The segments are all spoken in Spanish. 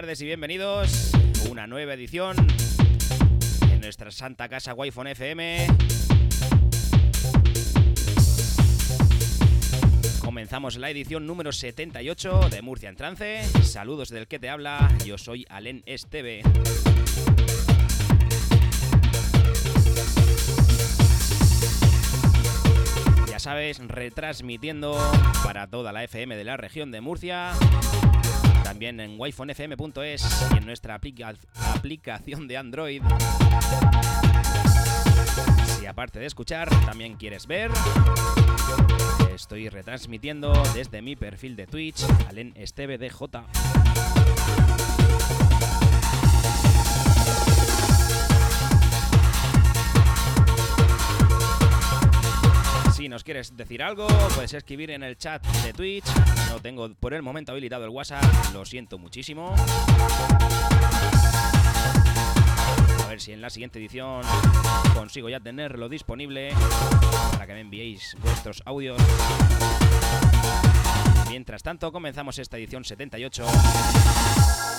Tardes y bienvenidos a una nueva edición en nuestra santa casa Wi-Fi FM. Comenzamos la edición número 78 de Murcia en Trance. Saludos del que te habla, yo soy Alen Esteve. Ya sabes, retransmitiendo para toda la FM de la región de Murcia, también en wifonfm.es y en nuestra aplica- aplicación de Android. Si aparte de escuchar, también quieres ver, estoy retransmitiendo desde mi perfil de Twitch, Alen Esteve DJ. Si nos quieres decir algo, puedes escribir en el chat de Twitch. No tengo por el momento habilitado el WhatsApp, lo siento muchísimo. A ver si en la siguiente edición consigo ya tenerlo disponible para que me enviéis vuestros audios. Mientras tanto, comenzamos esta edición 78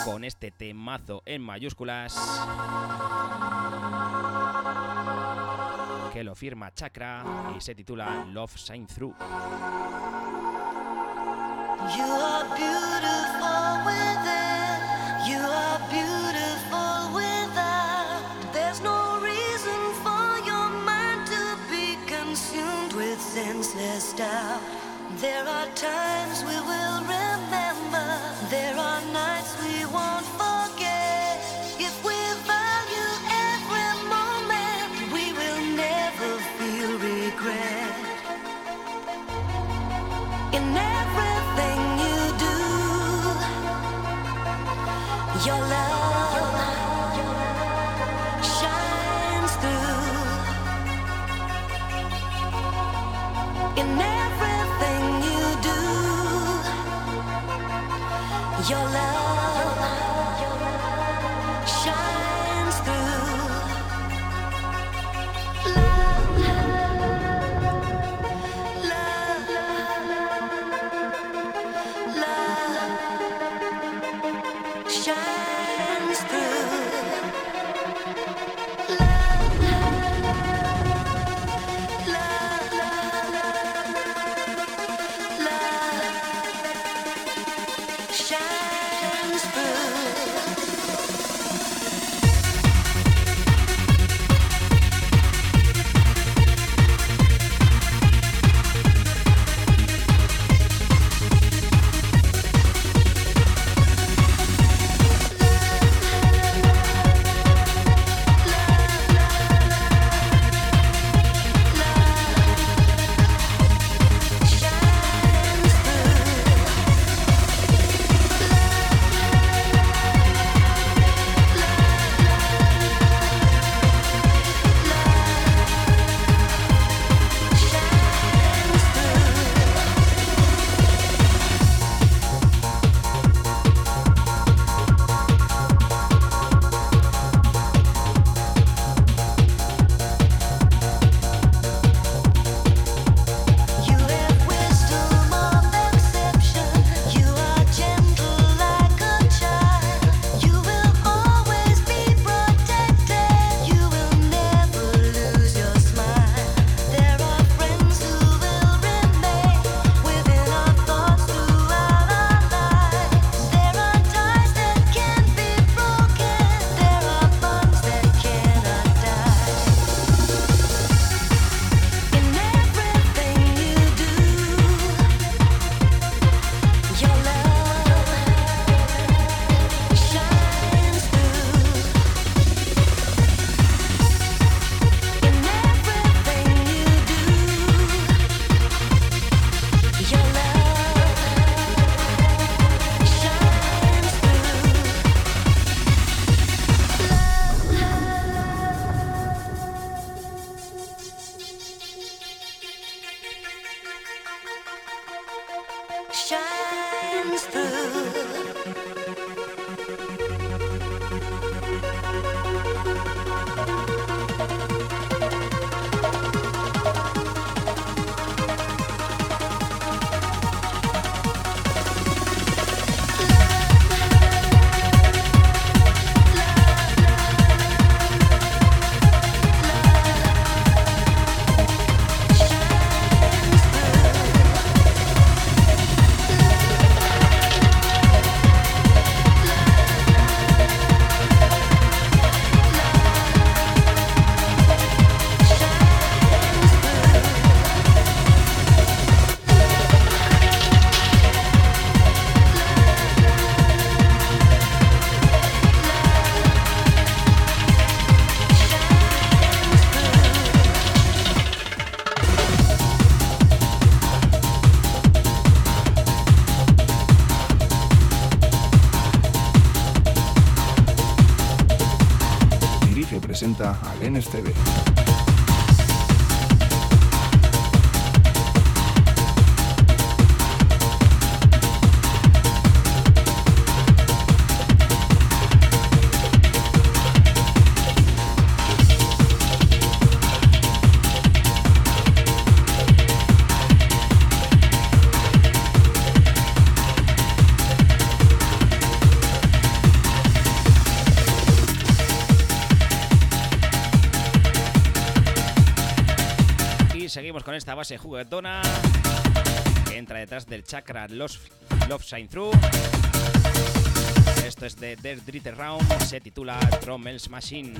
con este temazo en mayúsculas que lo firma Chakra y se titula Love Shine Through. You are beautiful within. You are beautiful without. There's no reason for your mind to be consumed with senseless doubt. There are times we will your love presenta a Lenes base juguetona que entra detrás del chakra Love, Love Shine Through. Esto es de Dead Dritter Round, se titula Trommel's Machine.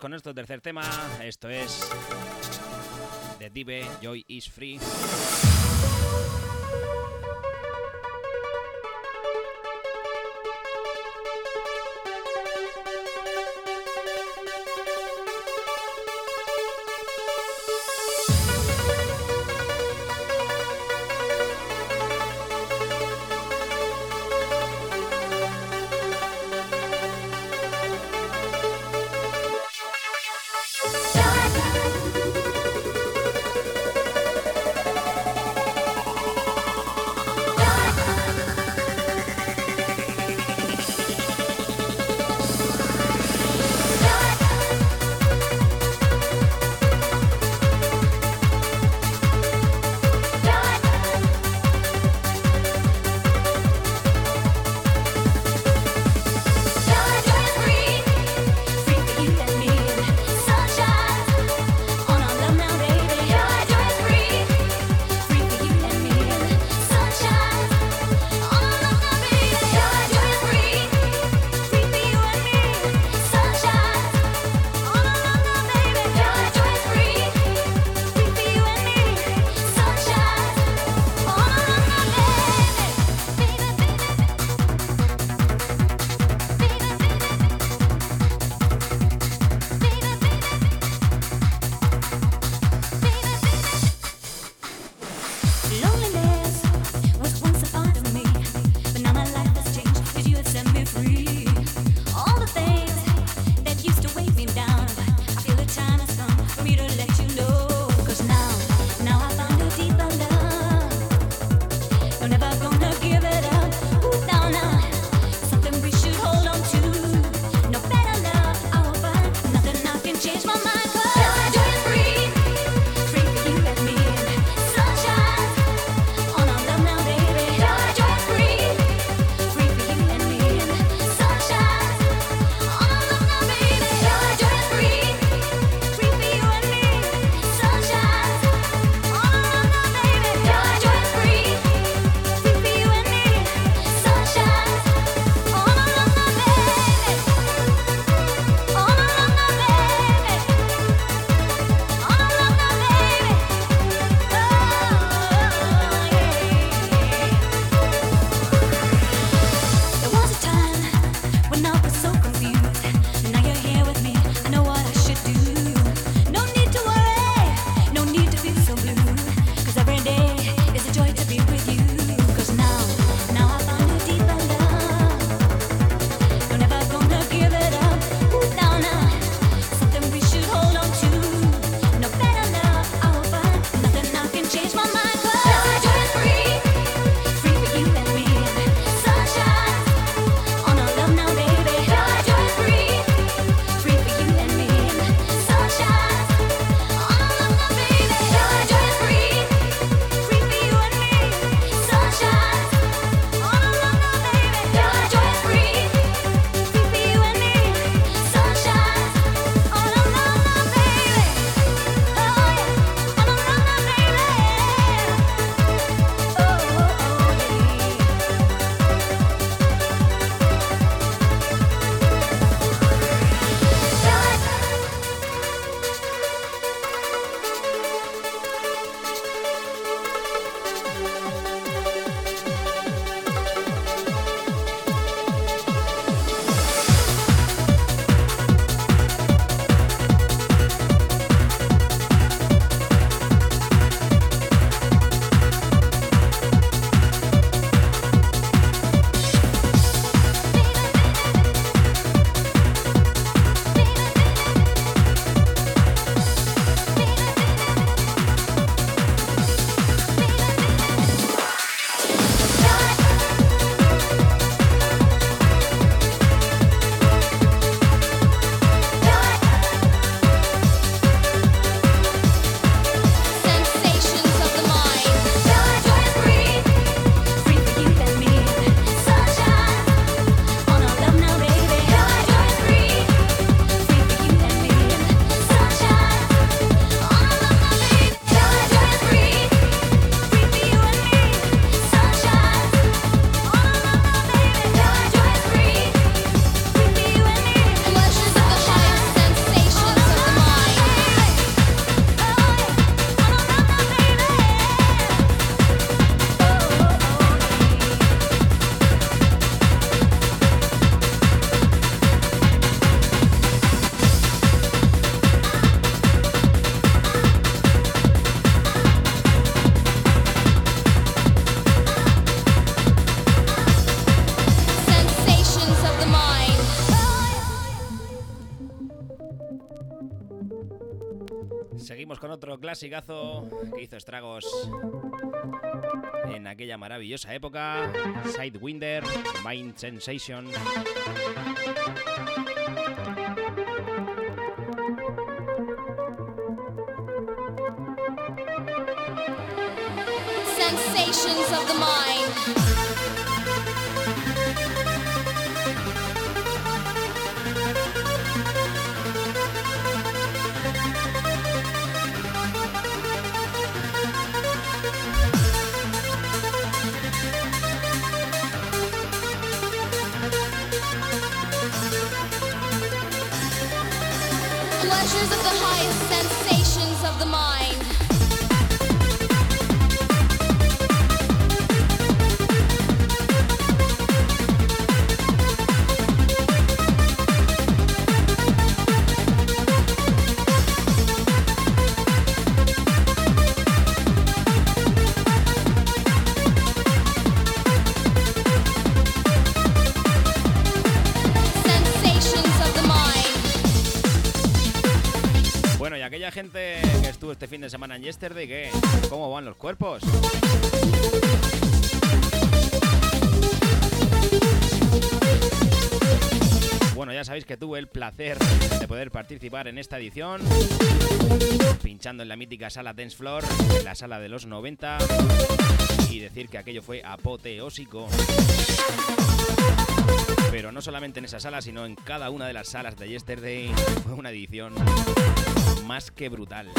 Con nuestro tercer tema. Esto es de Dive, Joy is Free. Clasicazo que hizo estragos en aquella maravillosa época. Sidewinder, Mind Sensation. Sensations of the mind. Este fin de semana en Yesterday, ¿qué? ¿Cómo van los cuerpos? Bueno, ya sabéis que tuve el placer de poder participar en esta edición, pinchando en la mítica sala Dance Floor, en la sala de los 90, y decir que aquello fue apoteósico. Pero no solamente en esa sala, sino en cada una de las salas de Yesterday, fue una edición más que brutal.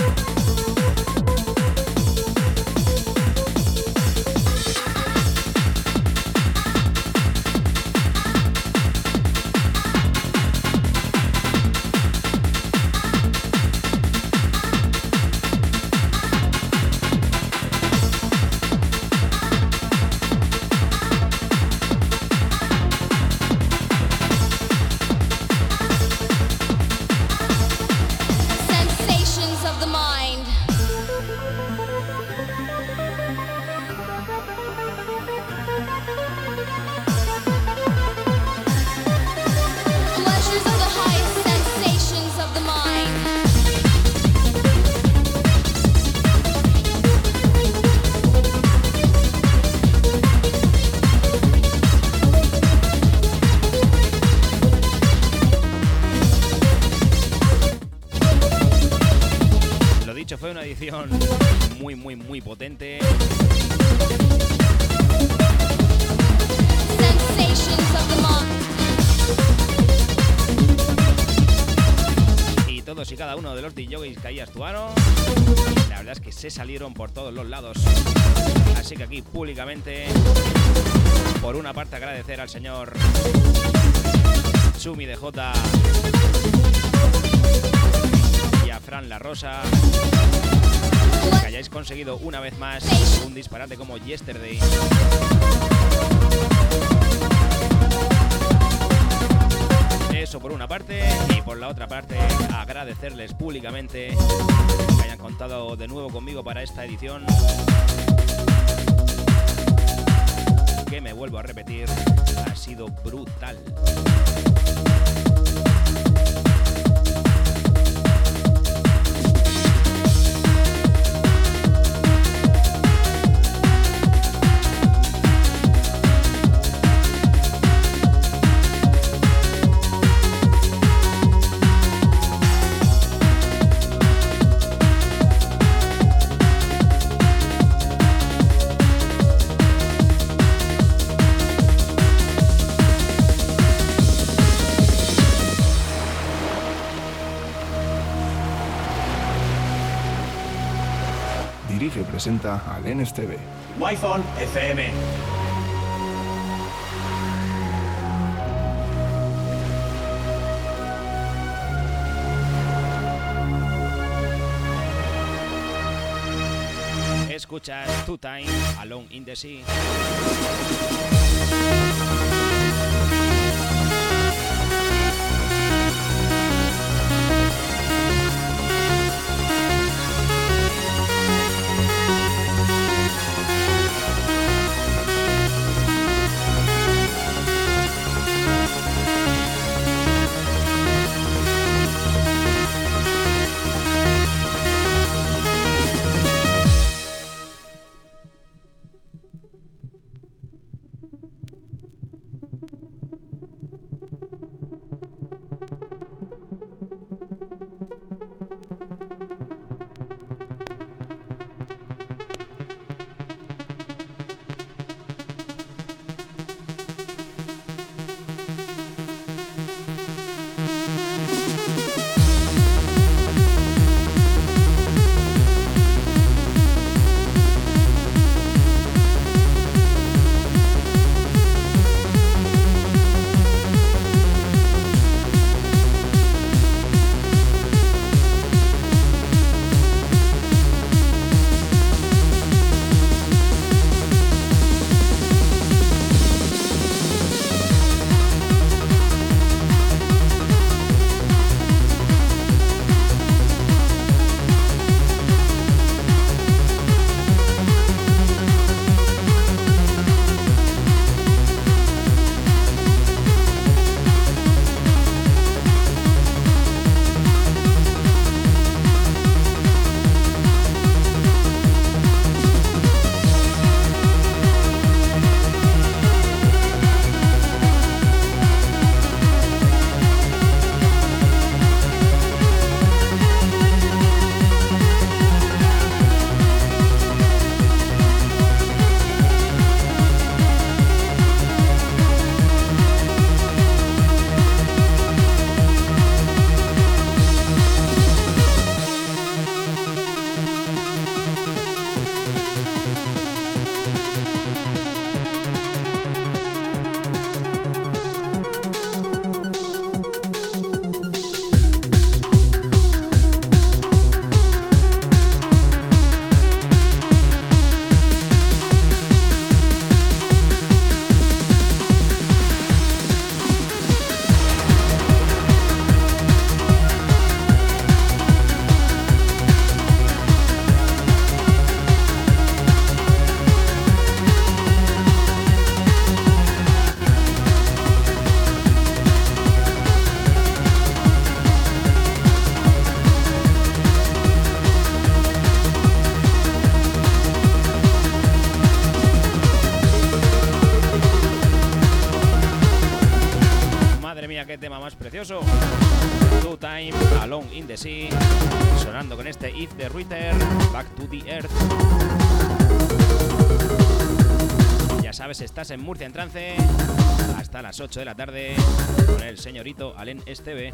Salieron por todos los lados. Así que aquí públicamente, por una parte agradecer al señor Chumi DJ y a Fran La Rosa que hayáis conseguido una vez más un disparate como Yesterday. Eso por una parte y por la otra parte agradecerles públicamente que hayan contado de nuevo conmigo para esta edición. Que me vuelvo a repetir, ha sido brutal. Presenta al NSTV. Wi-Fi FM. Escuchas Two Time Alone in the Sea. En Murcia en trance hasta las 8 de la tarde con el señorito Alen Esteve.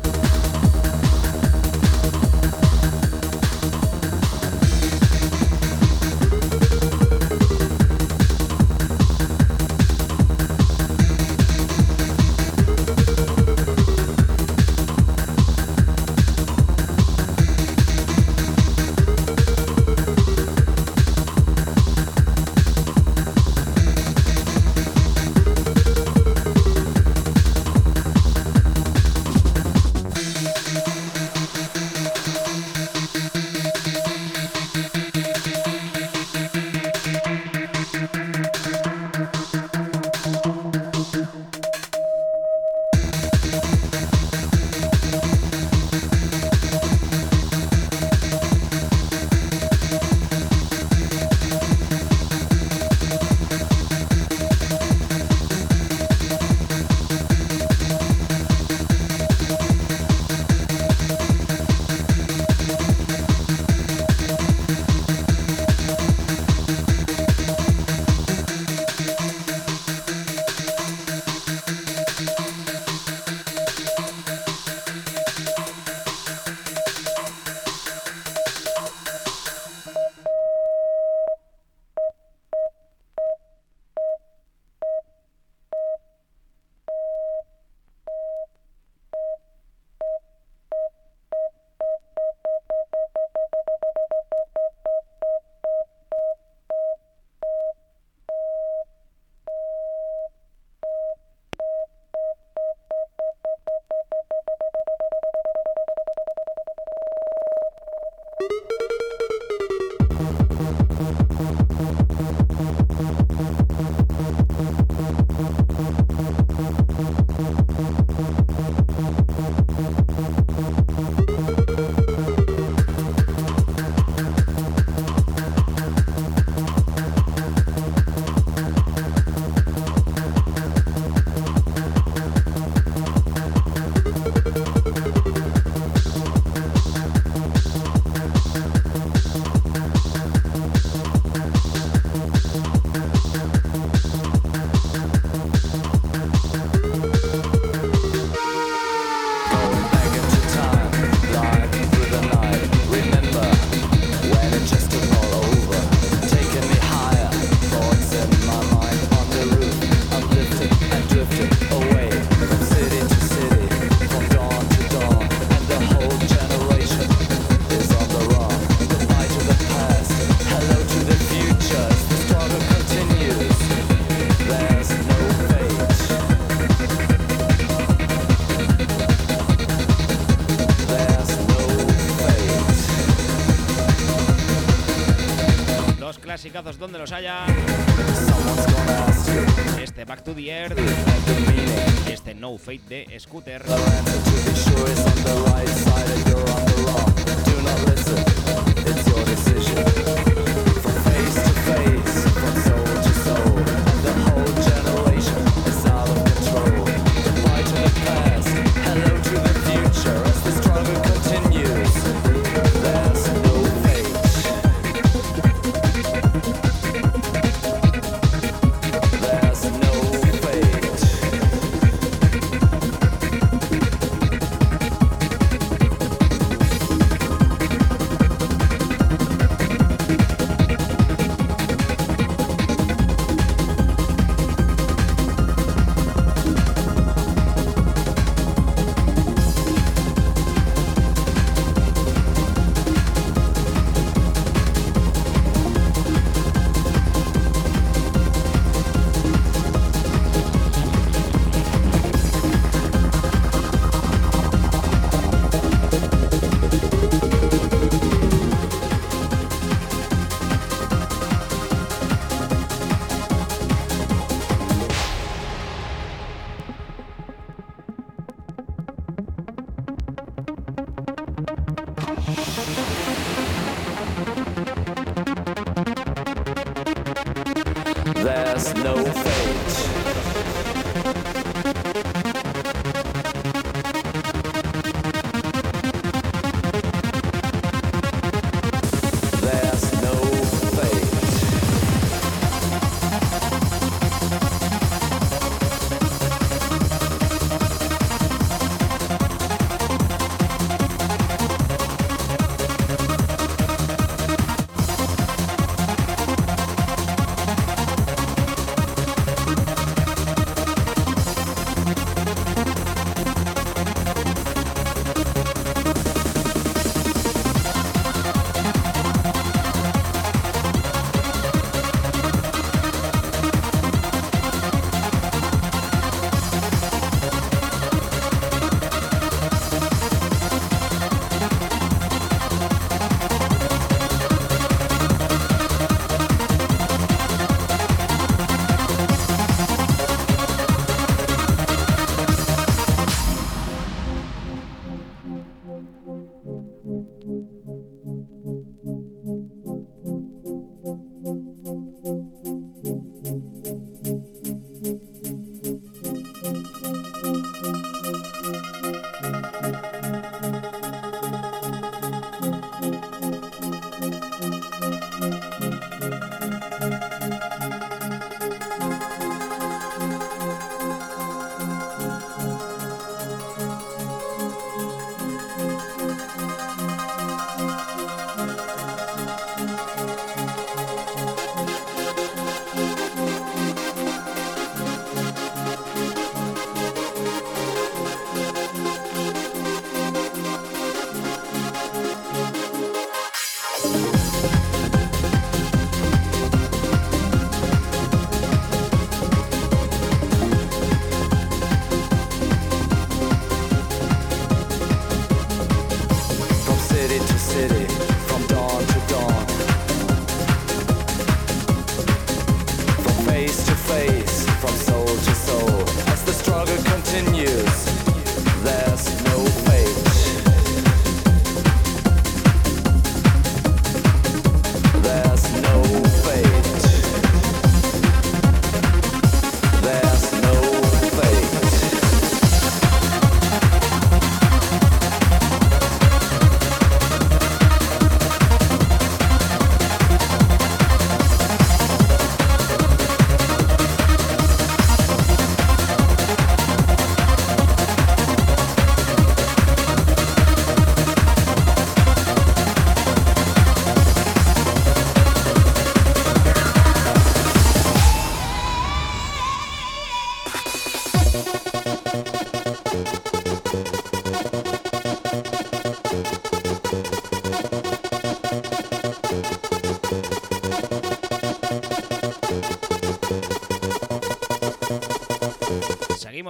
Este No Fate de Scooter. know.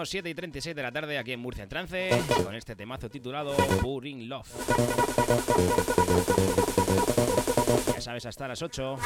Seguimos 7 y 36 de la tarde aquí en Murcia en Trance con este temazo titulado Puring Love. Ya sabes, hasta las 8.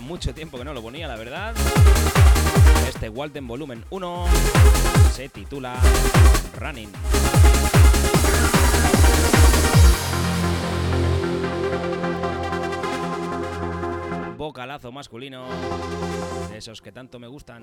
mucho tiempo que no lo ponía, la verdad. Este Walden Volumen 1 se titula Running. bocalazo masculino, esos que tanto me gustan.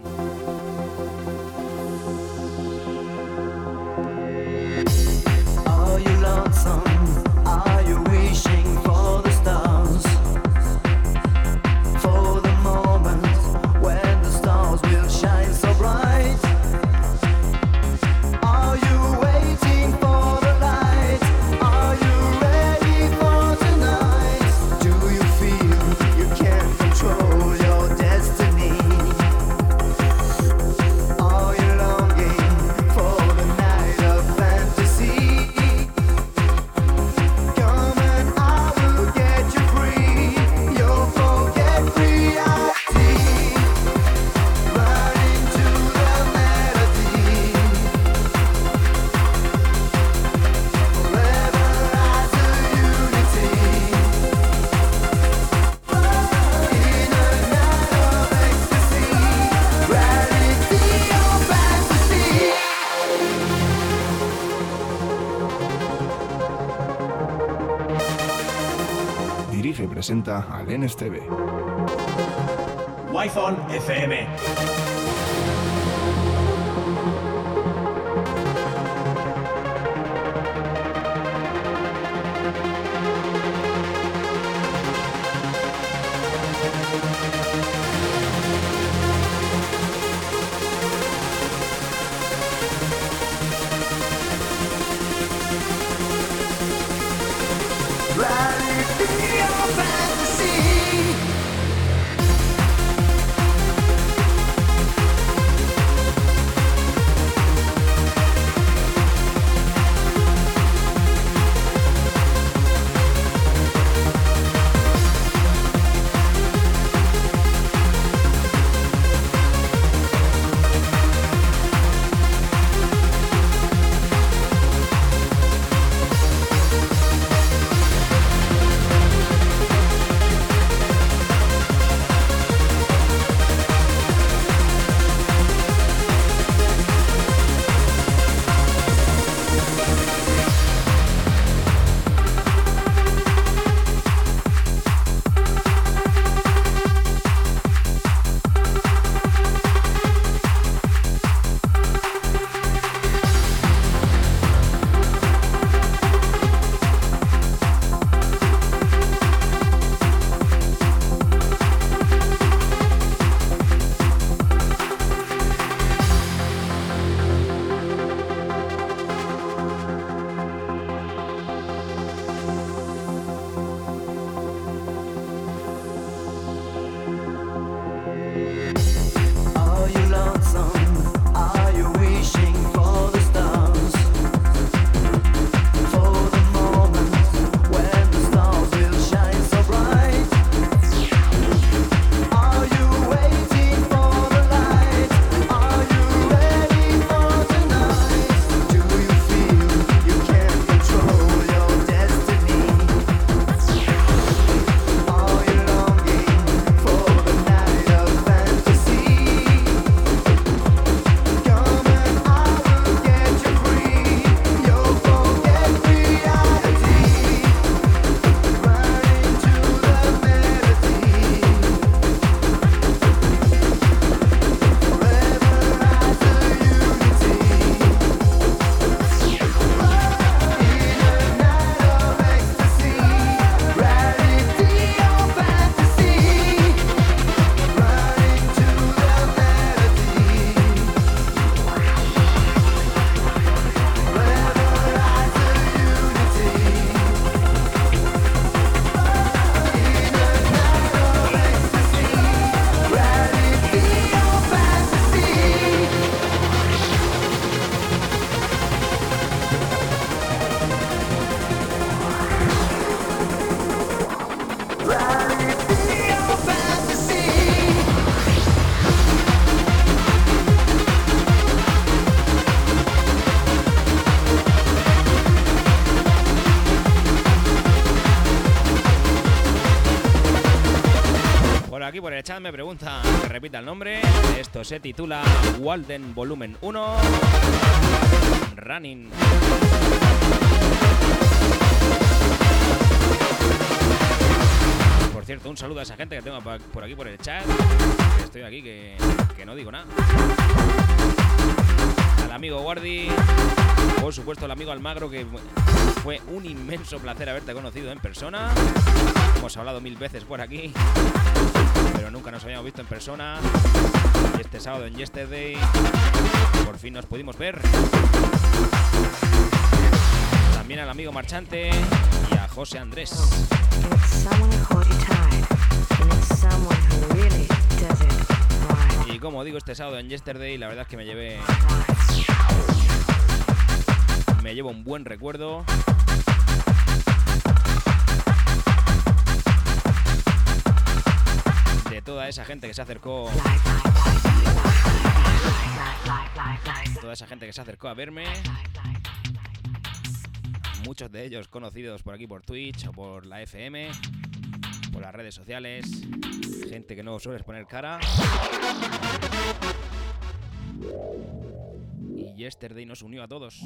presenta al NSTV. Wi-Fi FM. El nombre. Esto se titula Walden Volumen 1 Running. Por cierto, un saludo a esa gente que tengo por aquí por el chat. Estoy aquí que, que no digo nada. Al amigo Guardi, por supuesto el amigo Almagro, que fue un inmenso placer haberte conocido en persona. Hemos hablado mil veces por aquí, pero nunca nos habíamos visto en persona. Y este sábado en Yesterday, por fin nos pudimos ver. También al amigo Marchante y a José Andrés. Right. Y como digo, este sábado en Yesterday, la verdad es que me llevé. Me llevo un buen recuerdo. Toda esa gente que se acercó. Toda esa gente que se acercó a verme. Muchos de ellos conocidos por aquí por Twitch o por la FM. Por las redes sociales. Gente que no sueles poner cara. Y Yesterday nos unió a todos.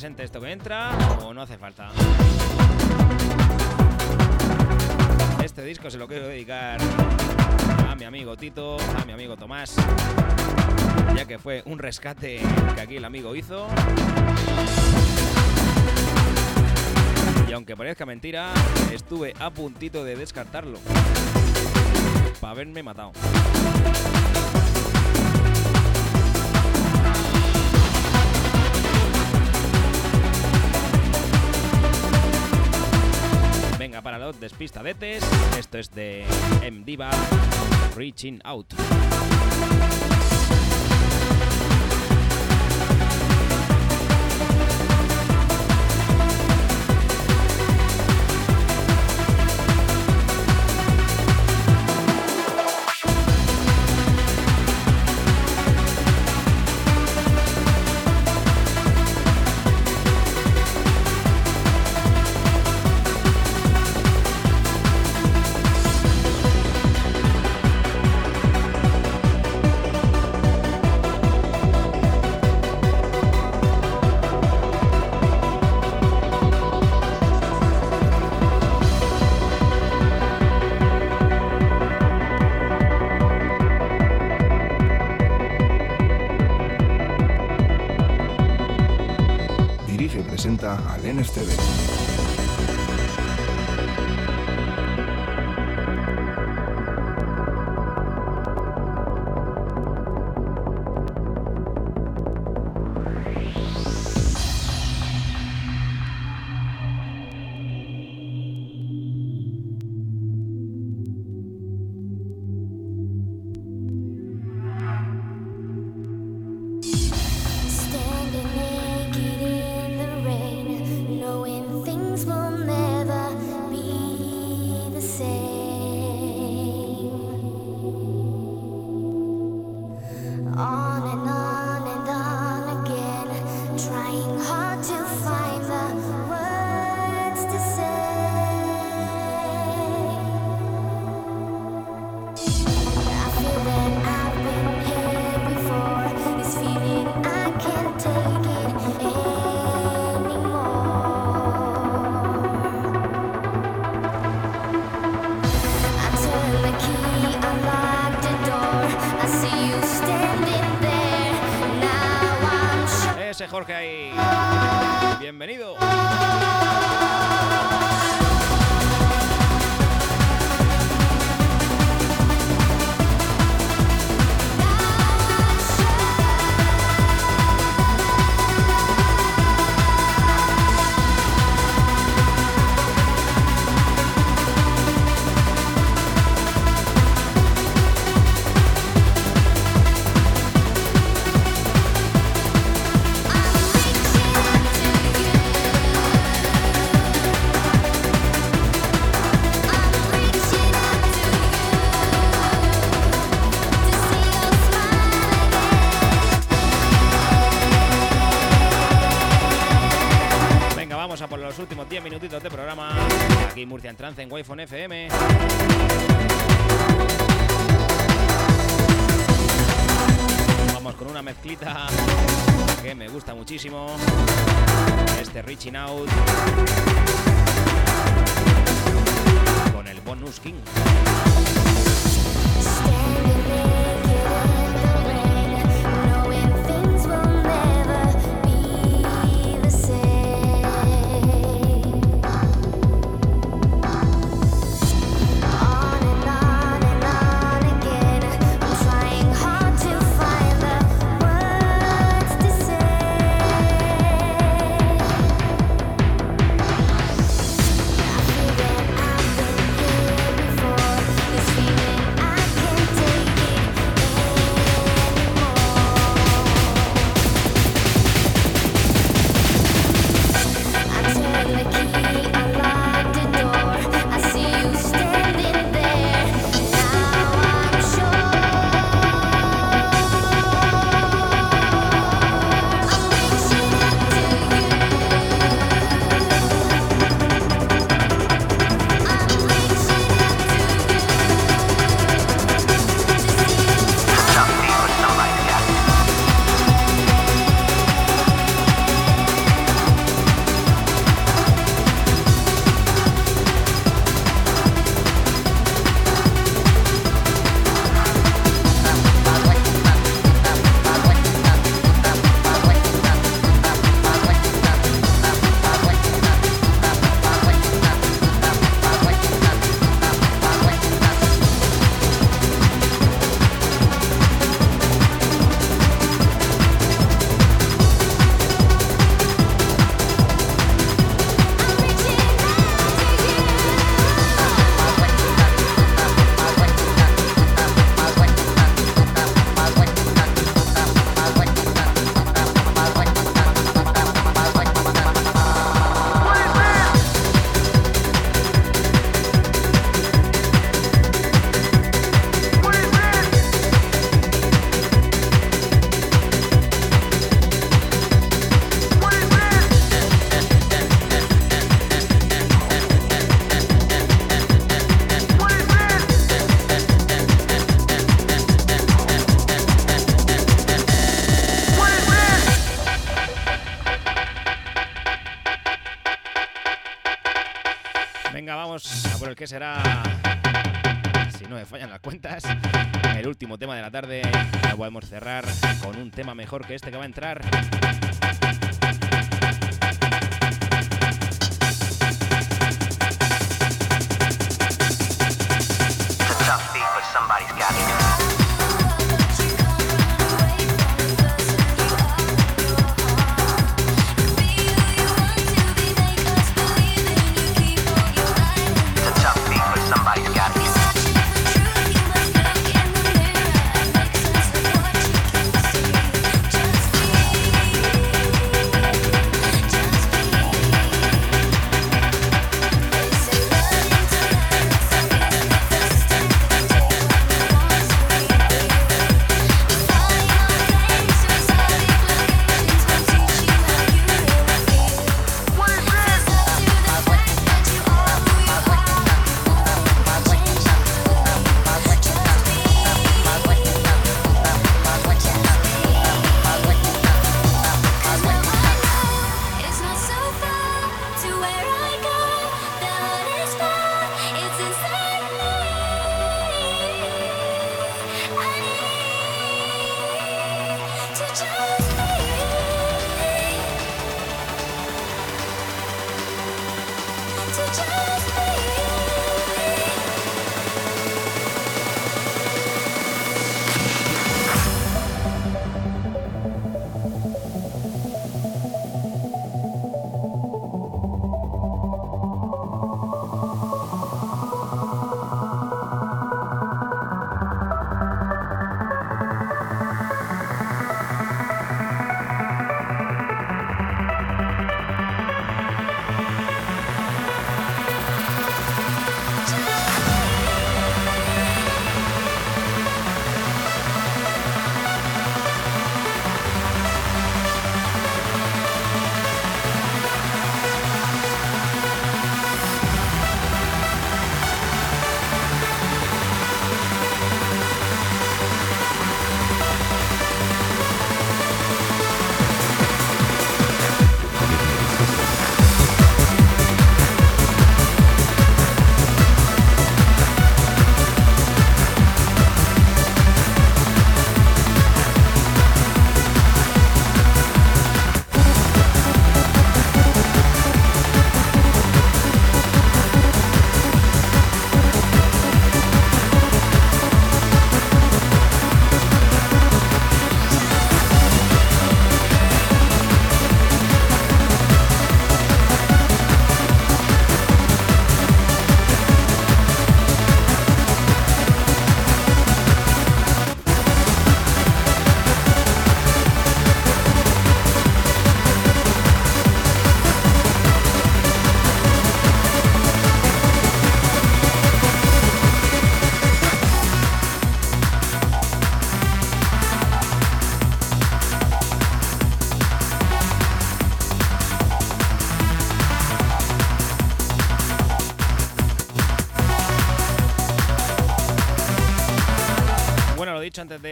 Presente esto que entra o no hace falta? Este disco se lo quiero dedicar a mi amigo Tito, a mi amigo Tomás, ya que fue un rescate que aquí el amigo hizo. Y aunque parezca mentira, estuve a puntito de descartarlo. Para haberme matado. Venga, para los despistadetes, esto es de M Diva Reaching Out. say. Jorge ahí. En wi mejor que este que va a entrar.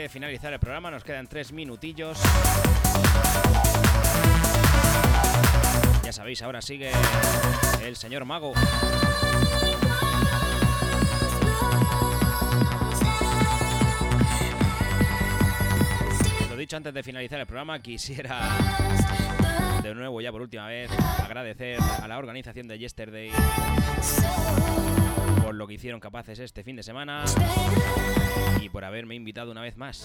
Finalizar el programa, nos quedan tres minutillos. Ya sabéis, ahora sigue el señor Mago. Lo dicho antes de finalizar el programa, quisiera de nuevo, ya por última vez, agradecer a la organización de Yesterday por lo que hicieron capaces este fin de semana y por haberme invitado una vez más.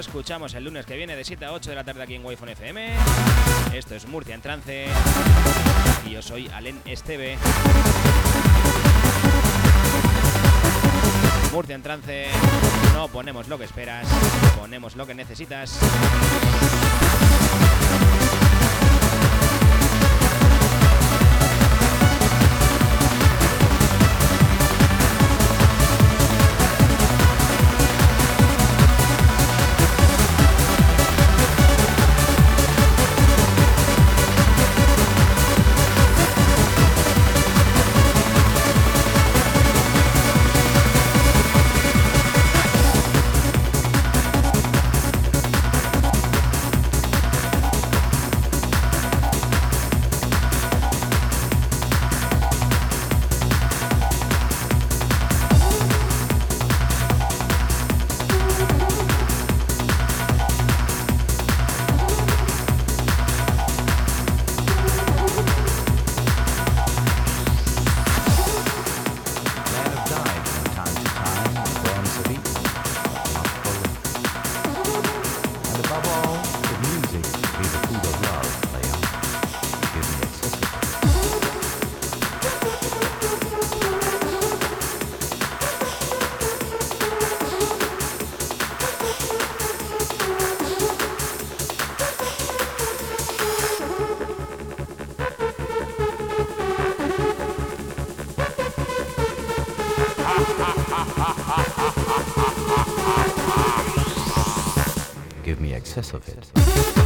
Escuchamos el lunes que viene de 7 a 8 de la tarde aquí en Wi-Fi FM. Esto es Murcia en trance y yo soy Alen Esteve. Murcia en trance, no ponemos lo que esperas, ponemos lo que necesitas. Give me excess of it.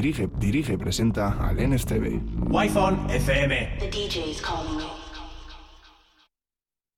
Dirige, dirige presenta al NSTV. Wi-Fi FM. The DJ is calling you.